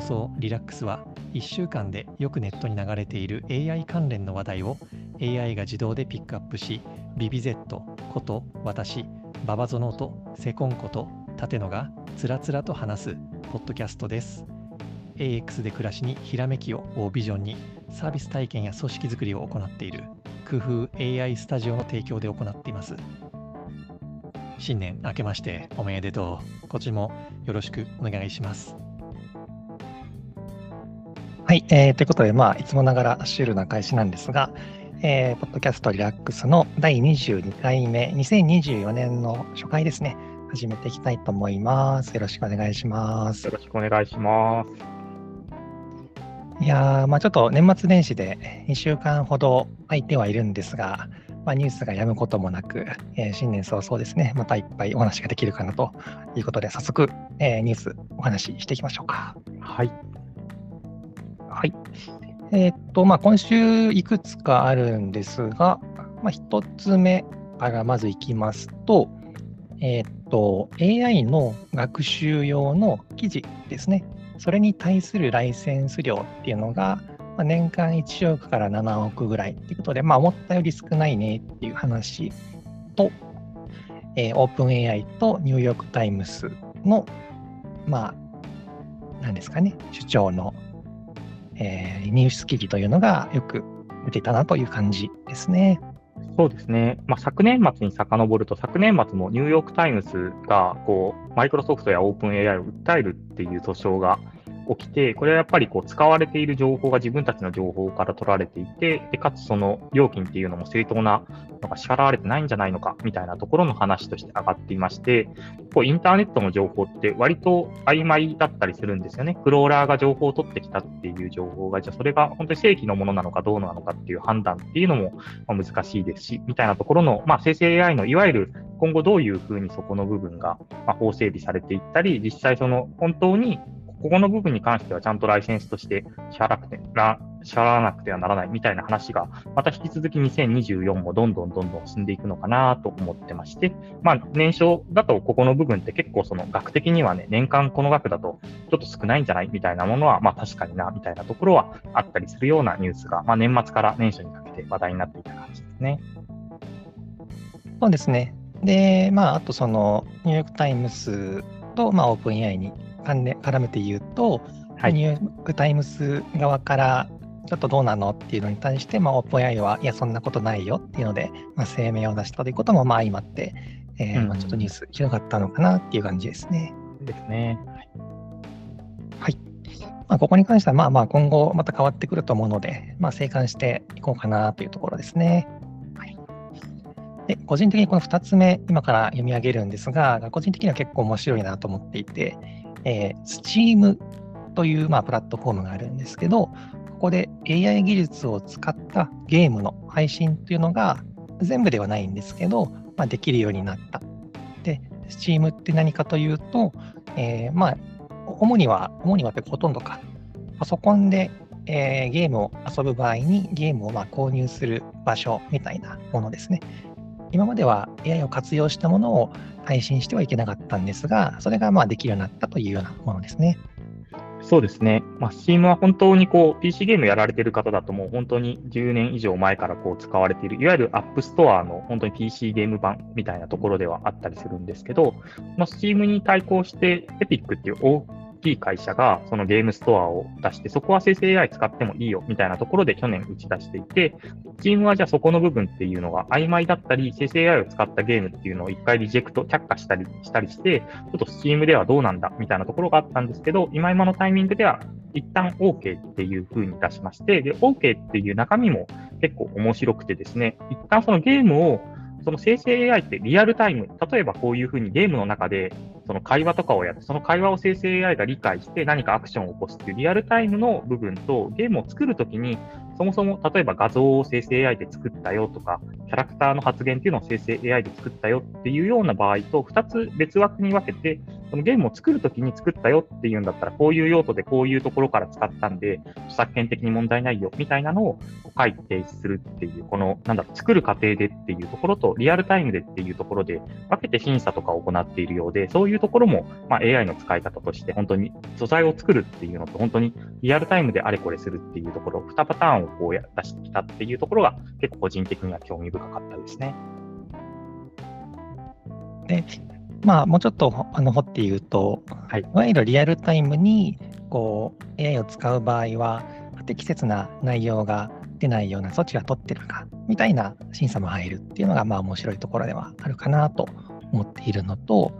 放送リラックスは1週間でよくネットに流れている AI 関連の話題を AI が自動でピックアップしビビ Z こと私ババゾノートセコンこと立野がつらつらと話すポッドキャストです。AX で暮らしにひらめきををビジョンにサービス体験や組織づくりを行っている工夫 AI スタジオの提供で行っています。新年明けましておめでとう。こっちもよろしくお願いします。はい、えー、ということで、まあ、いつもながらシュールな開始なんですが、えー、ポッドキャストリラックスの第22回目、2024年の初回ですね、始めていきたいと思います。よろしくお願いします。よろしくお願いします。いやー、まあ、ちょっと年末年始で2週間ほど空いてはいるんですが、まあ、ニュースがやむこともなく、えー、新年早々ですね、またいっぱいお話ができるかなということで、早速、えー、ニュースお話ししていきましょうか。はい。はい。えー、っと、まあ、今週いくつかあるんですが、まあ、1つ目からまずいきますと、えー、っと、AI の学習用の記事ですね。それに対するライセンス料っていうのが、まあ、年間1億から7億ぐらいということで、まあ、思ったより少ないねっていう話と、えー、オープン AI とニューヨーク・タイムズの、まあ、なんですかね、主張のえー、ニュース記事というのがよく出ていたなという感じですね。そうですね、まあ、昨年末に遡ると、昨年末もニューヨーク・タイムズがこうマイクロソフトやオープン AI を訴えるっていう訴訟が起きて、これはやっぱりこう使われている情報が自分たちの情報から取られていて、でかつその料金っていうのも正当なのが支払われてないんじゃないのかみたいなところの話として上がっていまして、こうインターネットの情報って割と曖昧だったりするんですよね。クローラーが情報を取ってきたっていう情報が、じゃあそれが本当に正規のものなのかどうなのかっていう判断っていうのも難しいですし、みたいなところの、まあ、生成 AI のいわゆる今後どういうふうにそこの部分が法整備されていったり、実際その本当にここの部分に関してはちゃんとライセンスとして支払くてな支払わなくてはならないみたいな話が、また引き続き2024もどんどんどんどん進んでいくのかなと思ってまして、まあ、年商だとここの部分って結構その額的にはね、年間この額だとちょっと少ないんじゃないみたいなものは、まあ確かにな、みたいなところはあったりするようなニュースが、まあ年末から年初にかけて話題になっていた感じですね。そうですね。で、まあ、あとその、ニューヨークタイムズと、まあ、オープン AI に絡めて言うと、はい、ニューヨーク・タイムズ側からちょっとどうなのっていうのに対して、まあ、オープン AI は、いや、そんなことないよっていうので、まあ、声明を出したということも、まあ、相まって、えー、まあ、ちょっとニュース広がったのかなっていう感じですね。ですね。はい。まあ、ここに関しては、まあまあ、今後また変わってくると思うので、まあ、静観していこうかなというところですね。はい。で、個人的にこの2つ目、今から読み上げるんですが、個人的には結構面白いなと思っていて、えー、Steam という、まあ、プラットフォームがあるんですけど、ここで AI 技術を使ったゲームの配信というのが全部ではないんですけど、まあ、できるようになった。で、Steam って何かというと、えー、まあ、主には、主にはってほとんどか、パソコンで、えー、ゲームを遊ぶ場合にゲームをま購入する場所みたいなものですね。今までは AI を活用したものを配信してはいけなかったんですが、それがまあできるようになったというようなものですね。そうですね。まあ、Steam は本当にこう PC ゲームやられてる方だともう本当に10年以上前からこう使われている、いわゆる App Store の本当に PC ゲーム版みたいなところではあったりするんですけど、まあ、Steam に対抗して Epic っていうきい会社がそのゲームストアを出して、そこは生成 AI 使ってもいいよみたいなところで去年打ち出していて、チームはじゃあそこの部分っていうのが曖昧だったり、生成 AI を使ったゲームっていうのを一回リジェクト、却下したりしたりして、ちょっと Steam ではどうなんだみたいなところがあったんですけど、今今のタイミングでは一旦 OK っていう風に出しまして、で、OK っていう中身も結構面白くてですね、一旦そのゲームをその生成 AI ってリアルタイム、例えばこういうふうにゲームの中でその会話とかをやって、その会話を生成 AI が理解して何かアクションを起こすっていうリアルタイムの部分と、ゲームを作るときに、そもそも例えば画像を生成 AI で作ったよとか、キャラクターの発言っていうのを生成 AI で作ったよっていうような場合と、2つ別枠に分けて、そのゲームを作るときに作ったよっていうんだったら、こういう用途でこういうところから使ったんで、著作権的に問題ないよみたいなのを書いて提出するっていう、この、なんだろ、作る過程でっていうところと、リアルタイムでっていうところで、分けて審査とかを行っているようで、そういうところも、まあ、AI の使い方として、本当に素材を作るっていうのと、本当にリアルタイムであれこれするっていうところ、2パターンをこう出してきたっていうところが、結構個人的には興味深かったですね。で、まあ、もうちょっとあの掘って言うと、はい、いわゆるリアルタイムにこう AI を使う場合は、不適切な内容が出ないような措置が取ってるかみたいな審査も入るっていうのが、まあ面白いところではあるかなと思っているのと、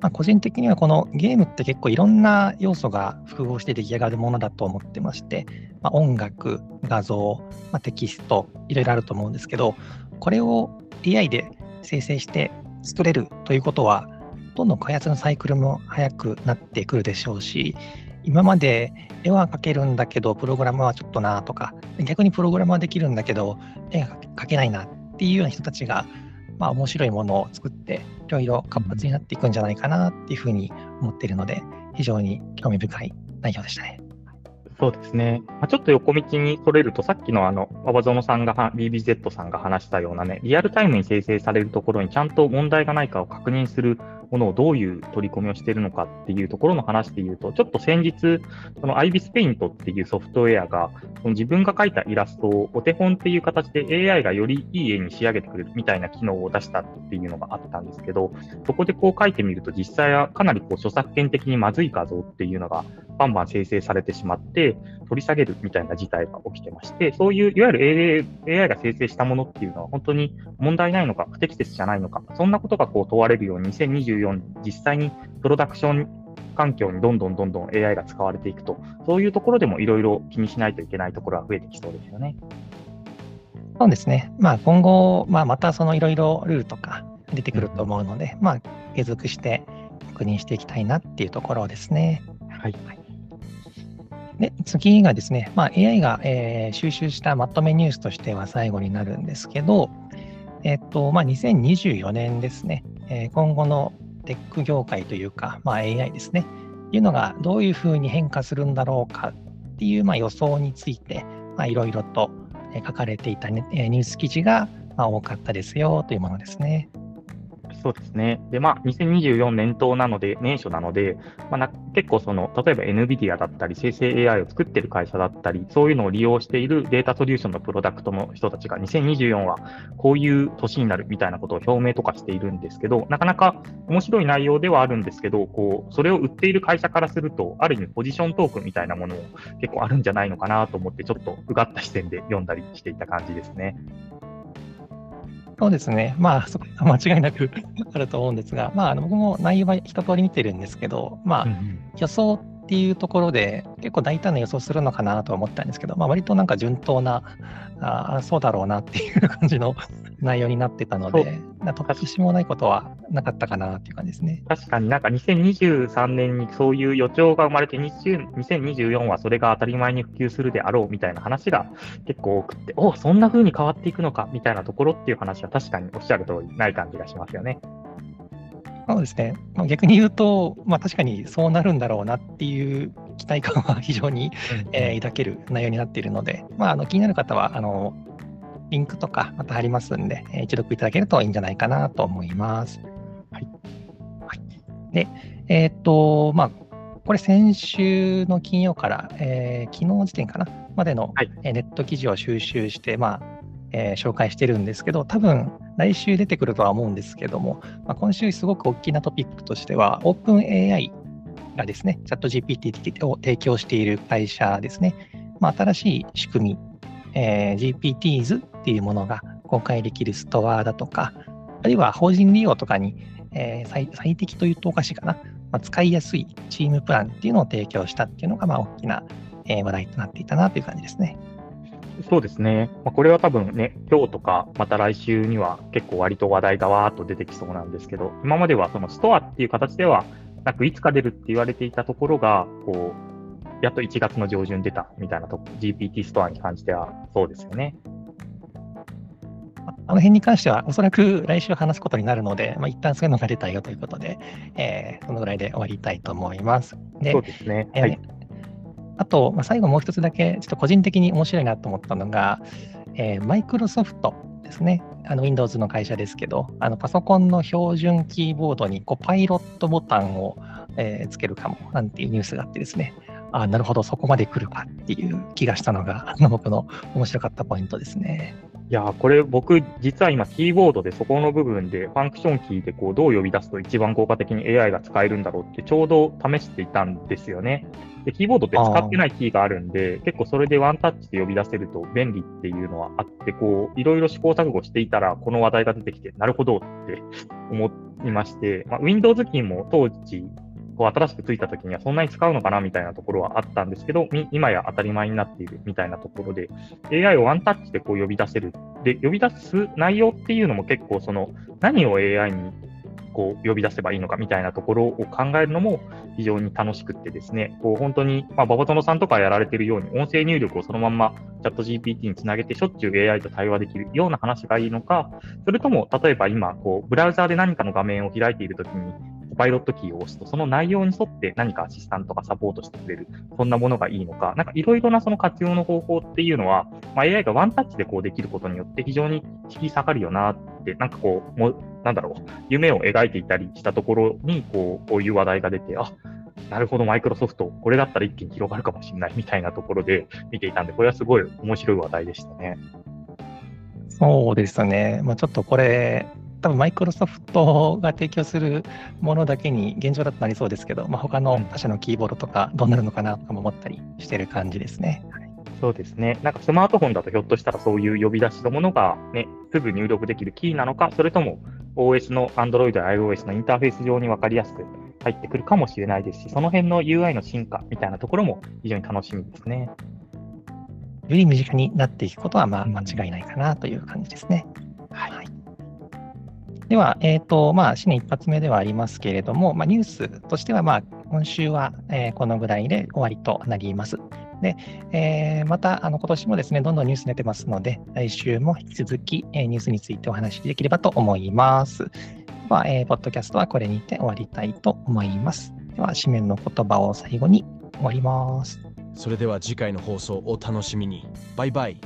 まあ、個人的にはこのゲームって結構いろんな要素が複合して出来上がるものだと思ってまして、まあ、音楽、画像、まあ、テキスト、いろいろあると思うんですけど、これを AI で生成して作れるということは、どんどん開発のサイクルも速くなってくるでしょうし、今まで絵は描けるんだけど、プログラムはちょっとなとか、逆にプログラムはできるんだけど、絵が描けないなっていうような人たちが、まあ、面白いものを作って、いろいろ活発になっていくんじゃないかなっていうふうに思っているので、非常に興味深い内容でしたね。そうですね。まあ、ちょっと横道にそれると、さっきのあの、馬場園さんが、BBZ さんが話したようなね、リアルタイムに生成されるところにちゃんと問題がないかを確認するものをどういう取り込みをしているのかっていうところの話で言うと、ちょっと先日、その IBIS Paint っていうソフトウェアが、その自分が描いたイラストをお手本っていう形で AI がよりいい絵に仕上げてくれるみたいな機能を出したっていうのがあったんですけど、そこでこう書いてみると実際はかなりこう著作権的にまずい画像っていうのがバンバン生成されてしまって、取り下げるみたいな事態が起きてまして、そういういわゆる AI が生成したものっていうのは本当に問題ないのか、不適切じゃないのか、そんなことがこう問われるように2024実際にプロダクション環境にどんどんどんどん AI が使われていくと、そういうところでもいろいろ気にしないといけないところは増えてきそうですよね。そうですね。まあ、今後、まあ、またそのいろいろルールとか出てくると思うので、うん、まあ、継続して確認していきたいなっていうところですね。はい。で次がですね、まあ、AI が、えー、収集したまとめニュースとしては最後になるんですけど、えっとまあ、2024年ですね、えー、今後のテック業界というか、まあ、AI ですね、いうのがどういうふうに変化するんだろうかっていう、まあ、予想について、いろいろと書かれていた、ね、ニュース記事が多かったですよというものですね。そうですね。で、まあ、2024年頭なので、年初なので、まあ、な結構その、例えば NVIDIA だったり、生成 AI を作ってる会社だったり、そういうのを利用しているデータソリューションのプロダクトの人たちが、2024はこういう年になるみたいなことを表明とかしているんですけど、なかなか面白い内容ではあるんですけど、こう、それを売っている会社からすると、ある意味ポジショントークみたいなものも結構あるんじゃないのかなと思って、ちょっとうがった視点で読んだりしていた感じですね。そうですね。まあ、そこは間違いなく あると思うんですが、まあ、僕も内容は一通り見てるんですけど、まあ、予想っていうところで結構大胆な予想するのかなと思ったんですけど、まあ、割となんか順当なあそうだろうなっていう感じの内容になってたので突拍子もないことはなかったかなっていう感じですね確かになんか2023年にそういう予兆が生まれて2024はそれが当たり前に普及するであろうみたいな話が結構多くておそんな風に変わっていくのかみたいなところっていう話は確かにおっしゃる通りない感じがしますよね。そうですね。逆に言うと、まあ、確かにそうなるんだろうなっていう期待感は非常に、えー、抱ける内容になっているので、まあ、あの気になる方はあのリンクとかまた貼りますんで、えー、一読いただけるといいんじゃないかなと思います。はい。はい、で、えっ、と、まあ、これ先週の金曜から、えー、昨日時点かなまでの、はい、ネット記事を収集して、まあ、えー、紹介してるんですけど、多分来週出てくるとは思うんですけども、まあ、今週すごく大きなトピックとしては、OpenAI がですね、チャット GPT を提供している会社ですね、まあ、新しい仕組み、えー、GPTs っていうものが公開できるストアだとか、あるいは法人利用とかに、えー、最最適というとおかしいかな、まあ、使いやすいチームプランっていうのを提供したっていうのが、まあ、大きな、話題となっていたなという感じですね。そうですね。まあ、これは多分ね、今日とかまた来週には結構割と話題がわーっと出てきそうなんですけど、今まではそのストアっていう形では、なくいつか出るって言われていたところが、こう、やっと1月の上旬出たみたいなと GPT ストアに関してはそうですよね。あの辺に関しては、おそらく来週話すことになるので、まあ、一旦そういうのが出たよということで、えー、そのぐらいで終わりたいと思います。でそうですね。はい、あと、まあ、最後もう一つだけ、ちょっと個人的に面白いなと思ったのが、えー、マイクロソフトですね。あの Windows の会社ですけど、あのパソコンの標準キーボードにこうパイロットボタンを、えー、つけるかもなんていうニュースがあってですね、あなるほど、そこまで来るかっていう気がしたのが、僕の面白かったポイントですね。いやこれ僕、実は今、キーボードでそこの部分で、ファンクションキーでこうどう呼び出すと一番効果的に AI が使えるんだろうって、ちょうど試していたんですよね。で、キーボードって使ってないキーがあるんで、結構それでワンタッチで呼び出せると便利っていうのはあって、こう、いろいろ試行錯誤していたら、この話題が出てきて、なるほどって思いまして、まあ、Windows キーも当時、こう新しくついた時にはそんなに使うのかなみたいなところはあったんですけど、今や当たり前になっているみたいなところで、AI をワンタッチでこう呼び出せる。で、呼び出す内容っていうのも結構その、何を AI にこう呼び出せばいいのかみたいなところを考えるのも非常に楽しくってですね、こう本当に、まあ、ババトノさんとかやられているように、音声入力をそのままチャット GPT につなげてしょっちゅう AI と対話できるような話がいいのか、それとも例えば今、こうブラウザーで何かの画面を開いているときに、パイロットキーを押すと、その内容に沿って何かアシスタントがサポートしてくれる、そんなものがいいのか、なんかいろいろなその活用の方法っていうのは、まあ、AI がワンタッチでこうできることによって非常に引き下がるよなって、なんかこう、もなんだろう、夢を描いていたりしたところに、こう、こういう話題が出て、あ、なるほど、マイクロソフト、これだったら一気に広がるかもしれないみたいなところで見ていたんで、これはすごい面白い話題でしたね。そうですね。まあ、ちょっとこれ、多分マイクロソフトが提供するものだけに現状だとなりそうですけど、まあ、他の他社のキーボードとかどうなるのかなとかも思ったりしてる感じですね。そうですね。なんかスマートフォンだとひょっとしたらそういう呼び出しのものがね、すぐ入力できるキーなのか、それとも OS の Android や iOS のインターフェース上に分かりやすく入ってくるかもしれないですし、その辺の UI の進化みたいなところも非常に楽しみですね。より身近になっていくことはまあ間違いないかなという感じですね。はい、はいでは、えっ、ー、と、まあ、新年一発目ではありますけれども、まあ、ニュースとしては、まあ、今週は、えー、このぐらいで終わりとなります。で、えー、また、あの、今年もですね、どんどんニュース出てますので、来週も引き続き、えー、ニュースについてお話しできればと思います。では、えー、ポッドキャストはこれにて終わりたいと思います。では、締めの言葉を最後に終わります。それでは次回の放送をお楽しみに。バイバイ。